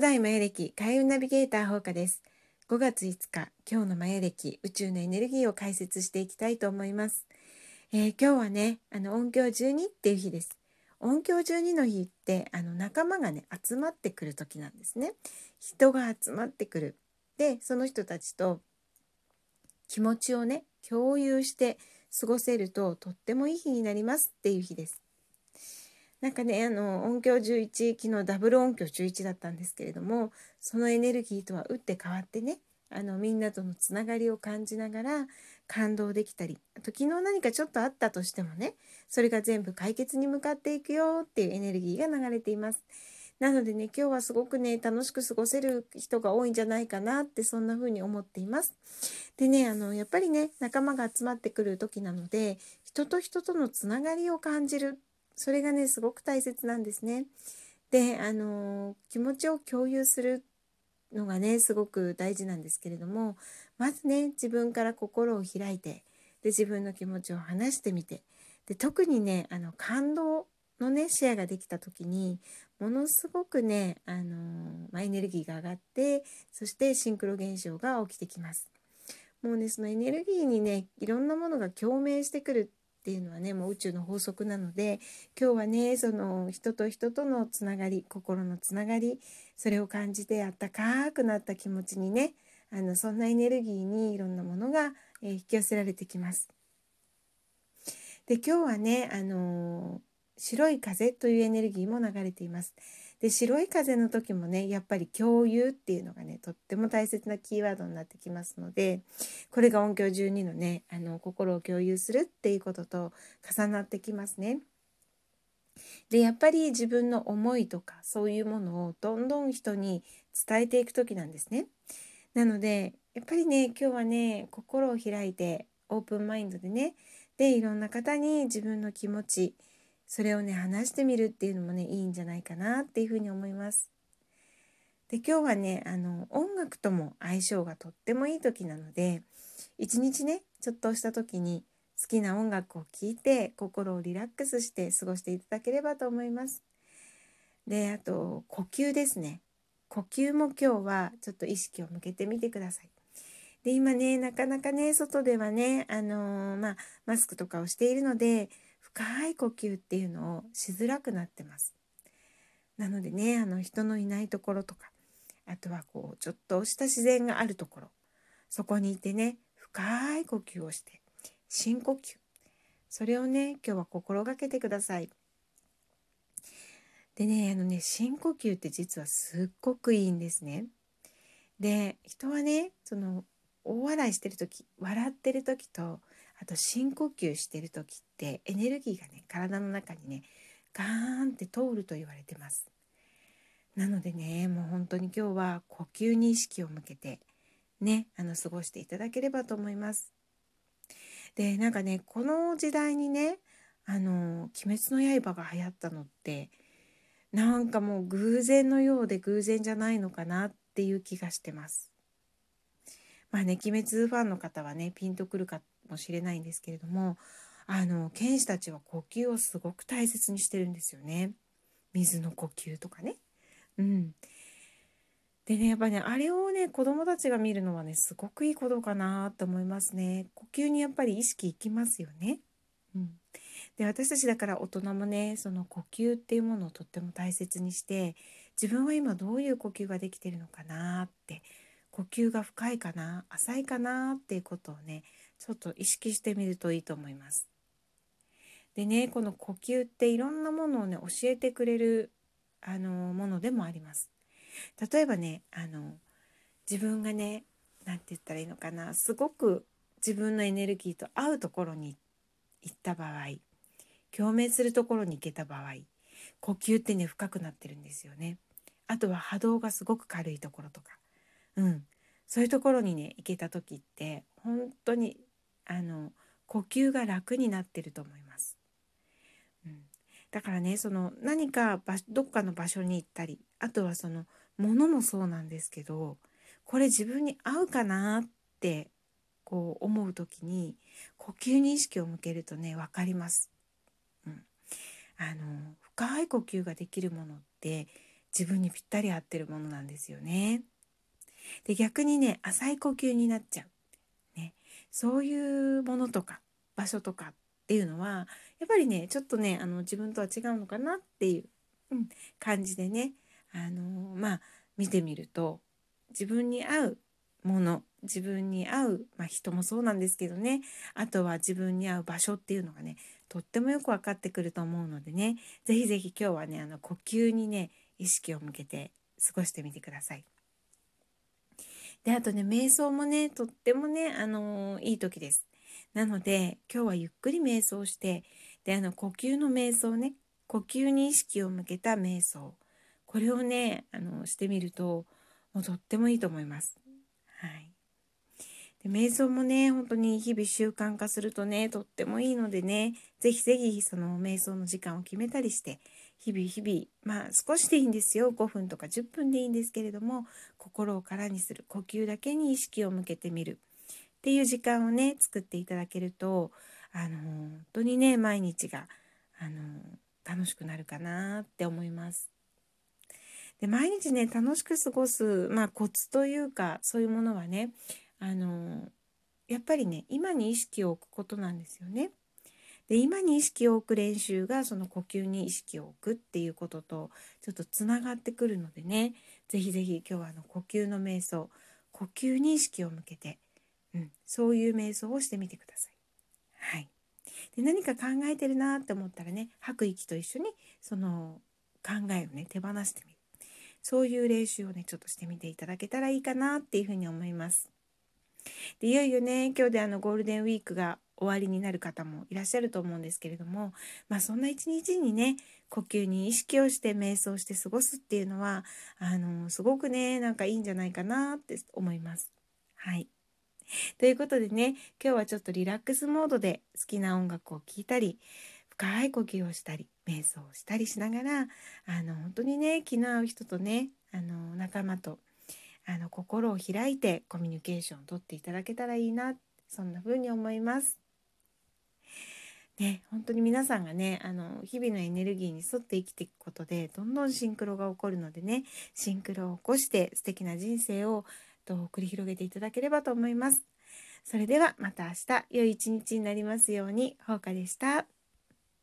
古代マヤ歴開運ナビゲーター放課です。5月5日今日のマヤ歴宇宙のエネルギーを解説していきたいと思います、えー、今日はねあの音響12っていう日です。音響12の日ってあの仲間がね集まってくる時なんですね。人が集まってくる。でその人たちと気持ちをね共有して過ごせるととってもいい日になりますっていう日です。なんかねあの音響11昨日ダブル音響11だったんですけれどもそのエネルギーとは打って変わってねあのみんなとのつながりを感じながら感動できたりあと昨日何かちょっとあったとしてもねそれが全部解決に向かっていくよっていうエネルギーが流れています。なのでね今日はすごくね楽しく過ごせる人が多いんじゃないかなってそんな風に思っています。でねあのやっぱりね仲間が集まってくる時なので人と人とのつながりを感じるそれがねすごく大切なんですね。であの気持ちを共有するのがねすごく大事なんですけれどもまずね自分から心を開いてで自分の気持ちを話してみてで特にねあの感動のねシェアができた時にものすごくねあの、まあ、エネルギーが上がってそしてシンクロ現象が起きてきます。もうねそのエネルギーにねいろんなものが共鳴してくるっていうのはねもう宇宙の法則なので今日はねその人と人とのつながり心のつながりそれを感じてあったかくなった気持ちにねあのそんなエネルギーにいろんなものが、えー、引き寄せられてきます。で今日はねあのー、白い風というエネルギーも流れています。で白い風の時もねやっぱり共有っていうのがねとっても大切なキーワードになってきますのでこれが音響12のねあの心を共有するっていうことと重なってきますね。でやっぱり自分の思いとかそういうものをどんどん人に伝えていく時なんですね。なのでやっぱりね今日はね心を開いてオープンマインドでねでいろんな方に自分の気持ちそれをね話してみるっていうのもねいいんじゃないかなっていうふうに思います。で今日はねあの音楽とも相性がとってもいい時なので一日ねちょっとした時に好きな音楽を聴いて心をリラックスして過ごしていただければと思います。であと呼吸ですね呼吸も今日はちょっと意識を向けてみてください。で今ねなかなかね外ではねあのー、まあ、マスクとかをしているので深い呼吸っていうのをしづらくなってます。なのでねあの人のいないところとかあとはこうちょっとした自然があるところそこにいてね深い呼吸をして深呼吸それをね今日は心がけてください。でねあのね深呼吸って実はすっごくいいんですね。で人はねその大笑いしてる時笑ってる時とあと深呼吸してる時ってエネルギーがね体の中にねガーンって通ると言われてます。なのでねもう本当に今日は呼吸に意識を向けてねあの過ごしていただければと思います。でなんかねこの時代にね「あの鬼滅の刃」が流行ったのってなんかもう偶然のようで偶然じゃないのかなっていう気がしてます。まあね鬼滅ファンの方はねピンとくるかもしれないんですけれどもあの剣士たちは呼吸をすごく大切にしてるんですよね水の呼吸とかね。うん、でねやっぱねあれをね子供たちが見るのはねすごくいいことかなと思いますね。呼吸にやっぱり意識いきますよね。うん、で私たちだから大人もねその呼吸っていうものをとっても大切にして自分は今どういう呼吸ができてるのかなって呼吸が深いかな浅いかなっていうことをねちょっと意識してみるといいと思います。でねこの呼吸っていろんなものをね教えてくれるあのものでもあります。例えばねあの自分がね何て言ったらいいのかなすごく自分のエネルギーと合うところに行った場合共鳴するところに行けた場合呼吸ってね深くなってるんですよね。あとは波動がすごく軽いところとか、うん、そういうところにね行けた時って本当にあの呼吸が楽になってると思います。うん、だからねその何かどっかの場所に行ったりあとはその物もそうなんですけどこれ自分に合うかなってこう思う時に呼吸に意識を向けるとね分かります。うん、あの深い呼吸ができるものって自分にぴったり合ってるものなんですよね。で逆にね浅い呼吸になっちゃう、そういうものとか場所とかっていうのはやっぱりねちょっとねあの自分とは違うのかなっていう、うん、感じでねあのまあ見てみると自分に合うもの自分に合う、まあ、人もそうなんですけどねあとは自分に合う場所っていうのがねとってもよく分かってくると思うのでね是非是非今日はねあの呼吸にね意識を向けて過ごしてみてください。であとね瞑想もねとってもねあのー、いい時です。なので今日はゆっくり瞑想してであの呼吸の瞑想ね呼吸に意識を向けた瞑想これをねあのしてみるともうとってもいいと思います。はいで瞑想もね本当に日々習慣化するとねとってもいいのでね是非是非その瞑想の時間を決めたりして日々日々まあ少しでいいんですよ5分とか10分でいいんですけれども心を空にする呼吸だけに意識を向けてみるっていう時間をね作っていただけるとあの本当にね毎日があの楽しくなるかなって思います。で毎日ね楽しく過ごす、まあ、コツというかそういうものはねあのやっぱりね今に意識を置くことなんですよね。で今に意識を置く練習がその呼吸に意識を置くっていうこととちょっとつながってくるのでね是非是非今日はあの呼吸の瞑想呼吸に意識を向けて、うん、そういう瞑想をしてみてください。はい、で何か考えてるなって思ったらね吐く息と一緒にその考えをね手放してみるそういう練習をねちょっとしてみていただけたらいいかなっていうふうに思います。でいよいよね今日であのゴールデンウィークが終わりになる方もいらっしゃると思うんですけれどもまあそんな一日にね呼吸に意識をして瞑想して過ごすっていうのはあのすごくねなんかいいんじゃないかなって思います。はいということでね今日はちょっとリラックスモードで好きな音楽を聴いたり深い呼吸をしたり瞑想をしたりしながらあの本当にね気の合う人とねあの仲間とあの心を開いてコミュニケーションをとっていただけたらいいなそんな風に思います。ね、本当に皆さんがねあの日々のエネルギーに沿って生きていくことでどんどんシンクロが起こるのでねシンクロを起こして素敵な人生をと繰り広げていただければと思います。それではまた明日良い一日になりますように、ほうかでした。